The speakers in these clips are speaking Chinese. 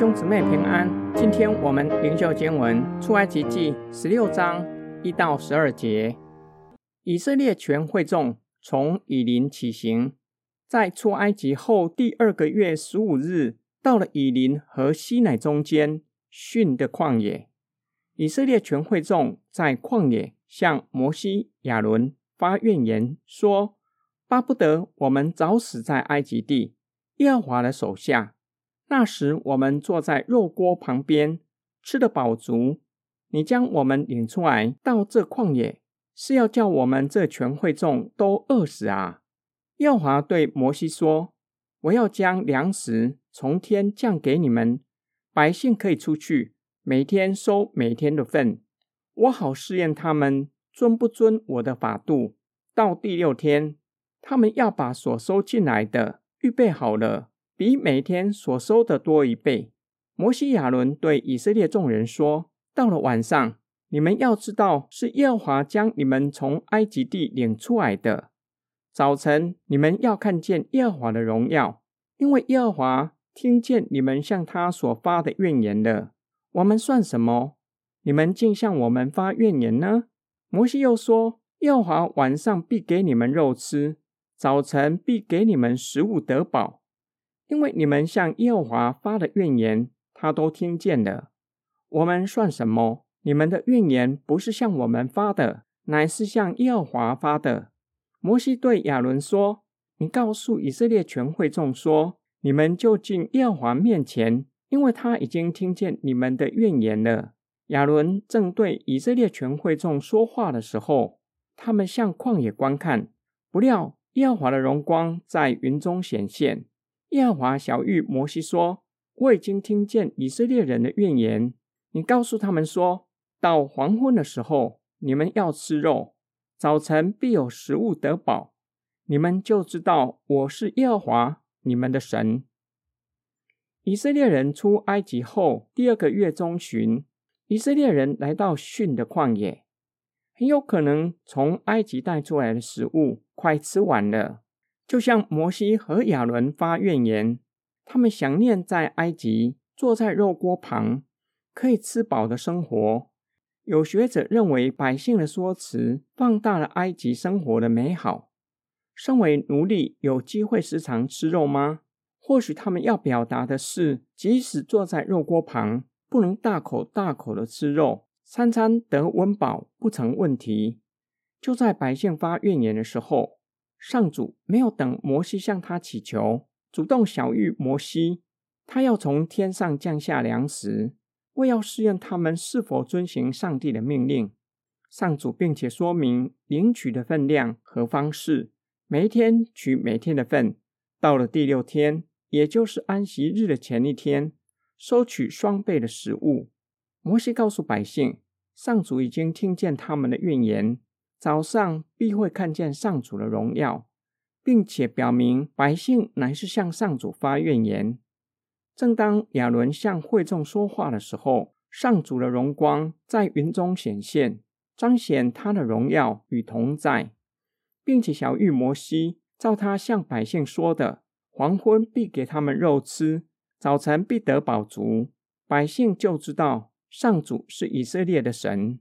兄姊妹平安，今天我们灵修经文出埃及记十六章一到十二节。以色列全会众从以林起行，在出埃及后第二个月十五日，到了以林和西乃中间逊的旷野。以色列全会众在旷野向摩西、亚伦发怨言，说：“巴不得我们早死在埃及地，耶和华的手下。”那时，我们坐在肉锅旁边，吃得饱足。你将我们领出来到这旷野，是要叫我们这全会众都饿死啊？耀华对摩西说：“我要将粮食从天降给你们，百姓可以出去，每天收每天的份。我好试验他们遵不遵我的法度。到第六天，他们要把所收进来的预备好了。”比每天所收的多一倍。摩西亚伦对以色列众人说：“到了晚上，你们要知道是耶和华将你们从埃及地领出来的。早晨，你们要看见耶和华的荣耀，因为耶和华听见你们向他所发的怨言了。我们算什么？你们竟向我们发怨言呢？”摩西又说：“耶和华晚上必给你们肉吃，早晨必给你们食物得饱。”因为你们向耶和华发的怨言，他都听见了。我们算什么？你们的怨言不是向我们发的，乃是向耶和华发的。摩西对亚伦说：“你告诉以色列全会众说，你们就近耶和华面前，因为他已经听见你们的怨言了。”亚伦正对以色列全会众说话的时候，他们向旷野观看，不料耶和华的荣光在云中显现。耶和华小玉摩西说：“我已经听见以色列人的怨言。你告诉他们说，到黄昏的时候，你们要吃肉；早晨必有食物得饱。你们就知道我是耶和华你们的神。”以色列人出埃及后第二个月中旬，以色列人来到逊的旷野，很有可能从埃及带出来的食物快吃完了。就像摩西和亚伦发怨言，他们想念在埃及坐在肉锅旁可以吃饱的生活。有学者认为，百姓的说辞放大了埃及生活的美好。身为奴隶，有机会时常吃肉吗？或许他们要表达的是，即使坐在肉锅旁，不能大口大口的吃肉，餐餐得温饱不成问题。就在百姓发怨言的时候。上主没有等摩西向他祈求，主动小谕摩西，他要从天上降下粮食，为要试验他们是否遵行上帝的命令。上主并且说明领取的分量和方式，每一天取每天的份，到了第六天，也就是安息日的前一天，收取双倍的食物。摩西告诉百姓，上主已经听见他们的怨言。早上必会看见上主的荣耀，并且表明百姓乃是向上主发怨言。正当亚伦向会众说话的时候，上主的荣光在云中显现，彰显他的荣耀与同在，并且小谕摩西，照他向百姓说的，黄昏必给他们肉吃，早晨必得饱足。百姓就知道上主是以色列的神。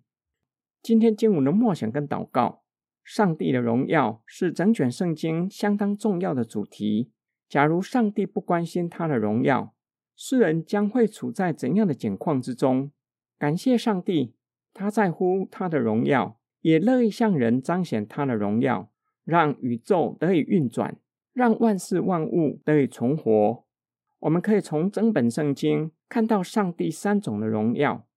今天经文的默想跟祷告，上帝的荣耀是整卷圣经相当重要的主题。假如上帝不关心他的荣耀，世人将会处在怎样的境况之中？感谢上帝，他在乎他的荣耀，也乐意向人彰显他的荣耀，让宇宙得以运转，让万事万物得以存活。我们可以从整本圣经看到上帝三种的荣耀。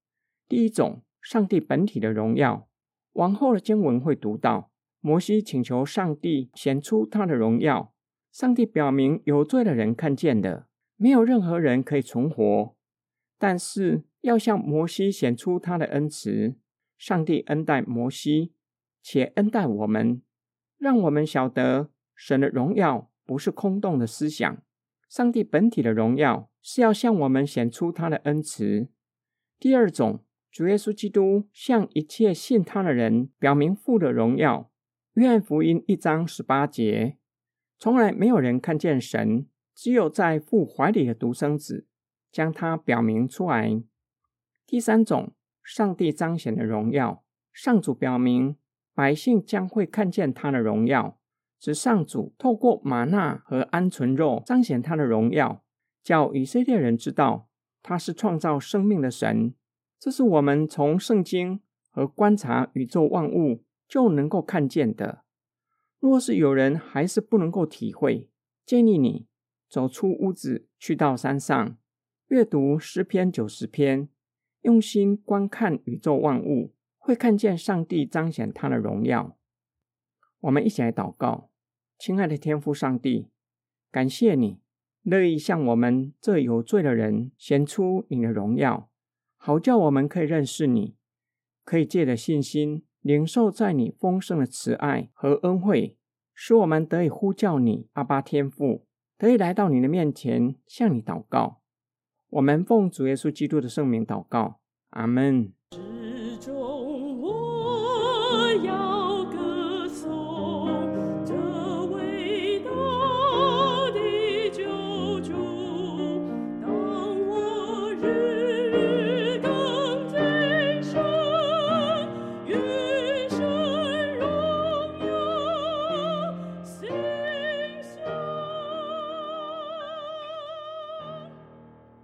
第一种。上帝本体的荣耀，往后的经文会读到，摩西请求上帝显出他的荣耀。上帝表明有罪的人看见的，没有任何人可以存活。但是要向摩西显出他的恩慈，上帝恩待摩西，且恩待我们，让我们晓得神的荣耀不是空洞的思想。上帝本体的荣耀是要向我们显出他的恩慈。第二种。主耶稣基督向一切信他的人表明父的荣耀。约翰福音一章十八节：从来没有人看见神，只有在父怀里的独生子，将他表明出来。第三种，上帝彰显的荣耀，上主表明百姓将会看见他的荣耀，指上主透过玛纳和鹌鹑肉彰显他的荣耀，叫以色列人知道他是创造生命的神。这是我们从圣经和观察宇宙万物就能够看见的。若是有人还是不能够体会，建议你走出屋子，去到山上，阅读诗篇九十篇，用心观看宇宙万物，会看见上帝彰显他的荣耀。我们一起来祷告，亲爱的天父上帝，感谢你乐意向我们这有罪的人显出你的荣耀。好叫我们可以认识你，可以借着信心领受在你丰盛的慈爱和恩惠，使我们得以呼叫你阿巴天父，得以来到你的面前向你祷告。我们奉主耶稣基督的圣名祷告，阿门。